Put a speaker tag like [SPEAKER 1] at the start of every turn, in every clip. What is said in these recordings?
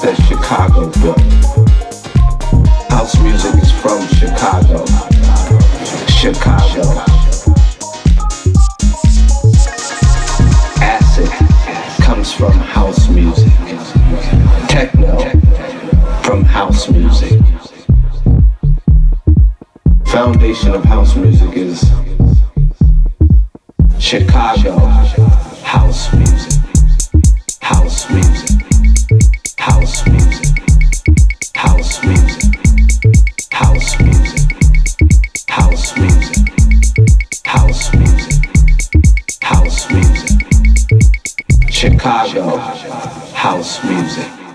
[SPEAKER 1] That Chicago built. House music is from Chicago. Chicago. Acid comes from house music. Techno from house music. Foundation of house music is Chicago house music. House music. House music. House music. House music. House music. House music. House music. Chicago house music.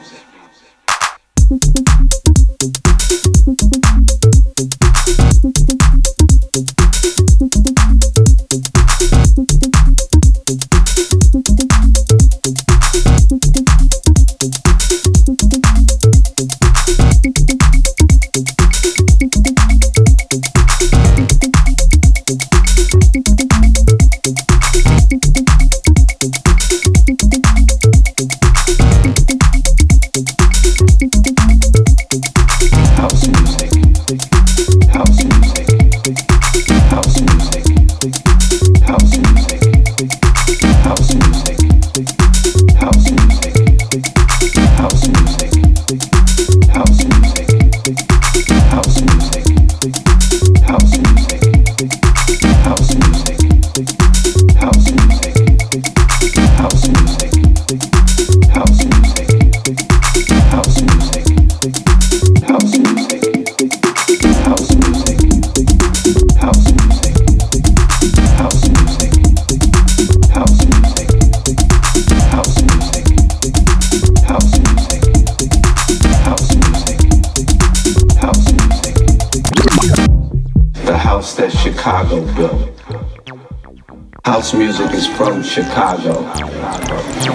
[SPEAKER 1] Chicago.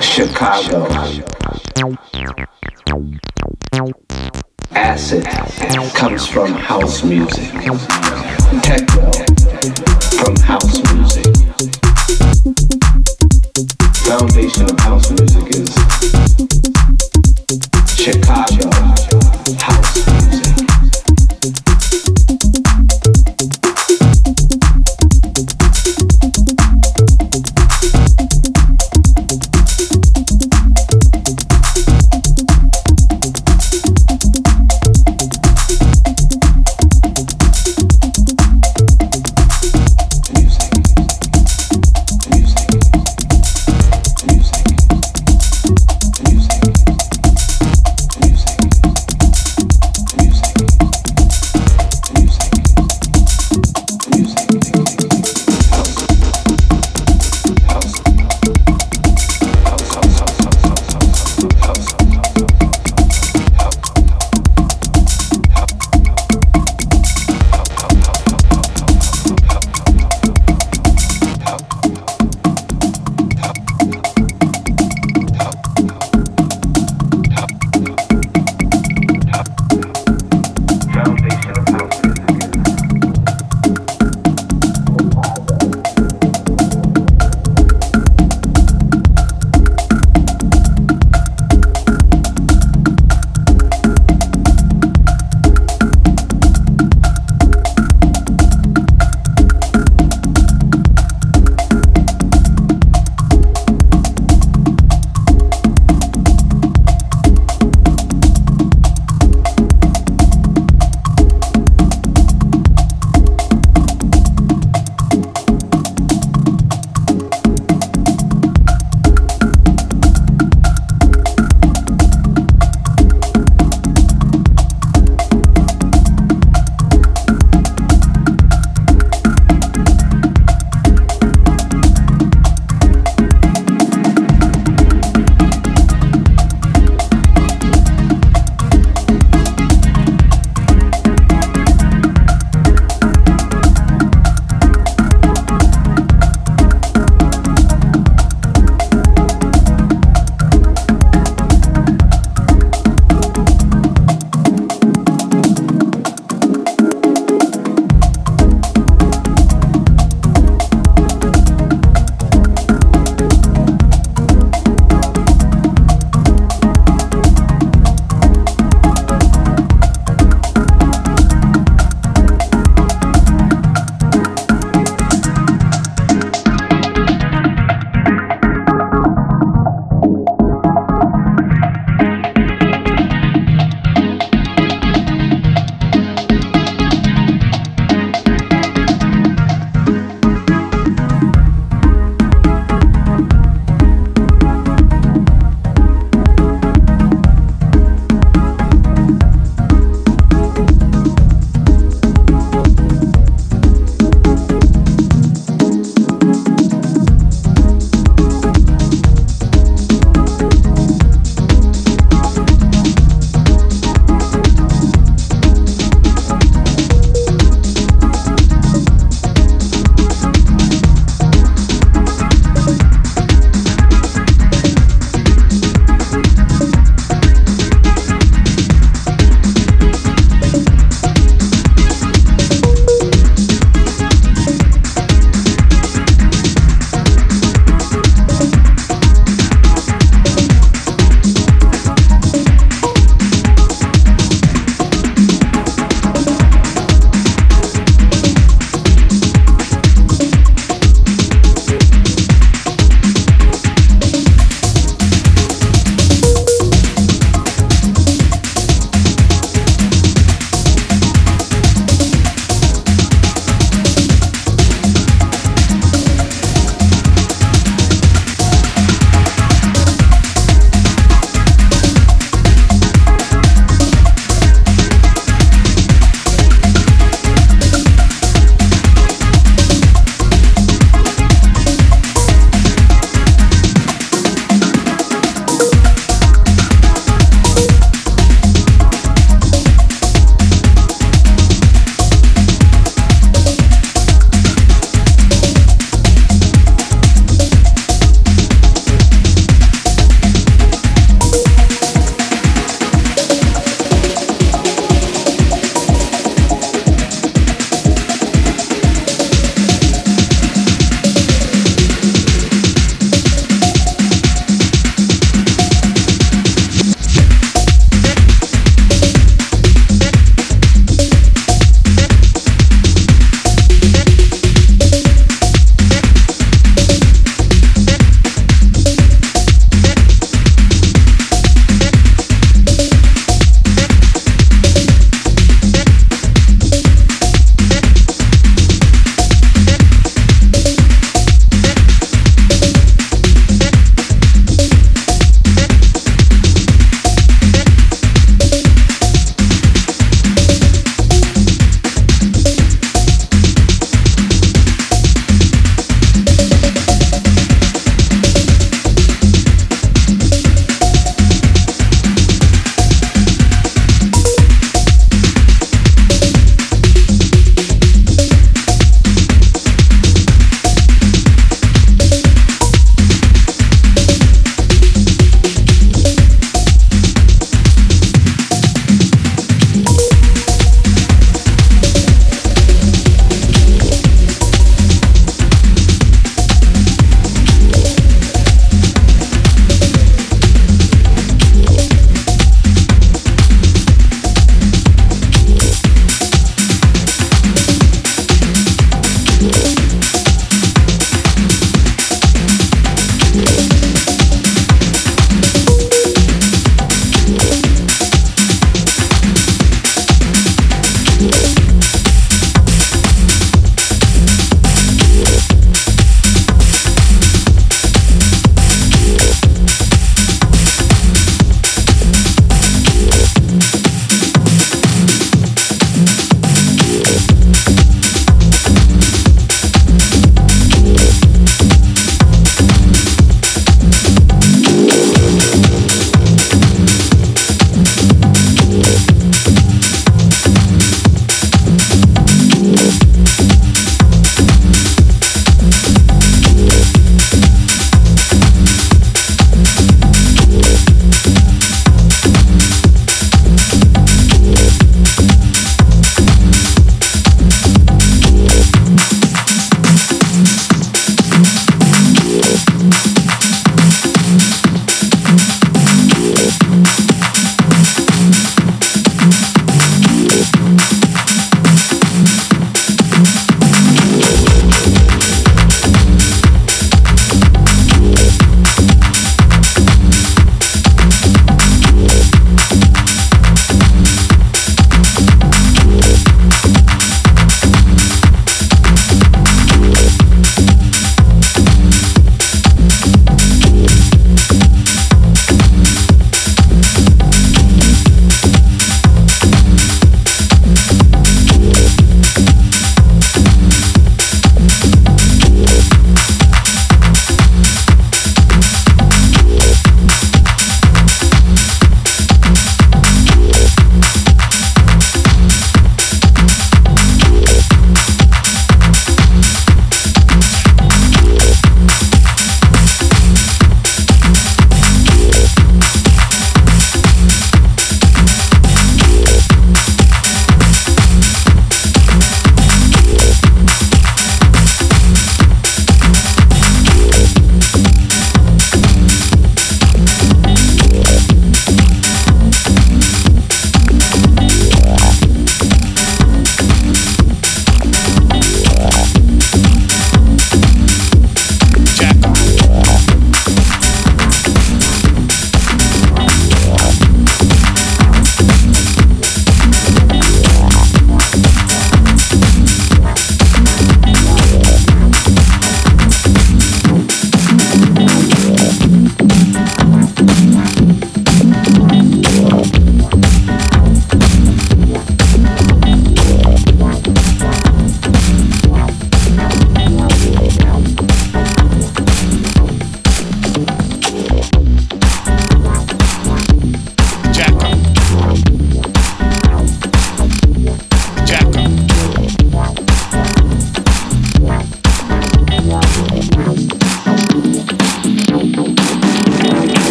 [SPEAKER 1] Chicago. Acid comes from house music.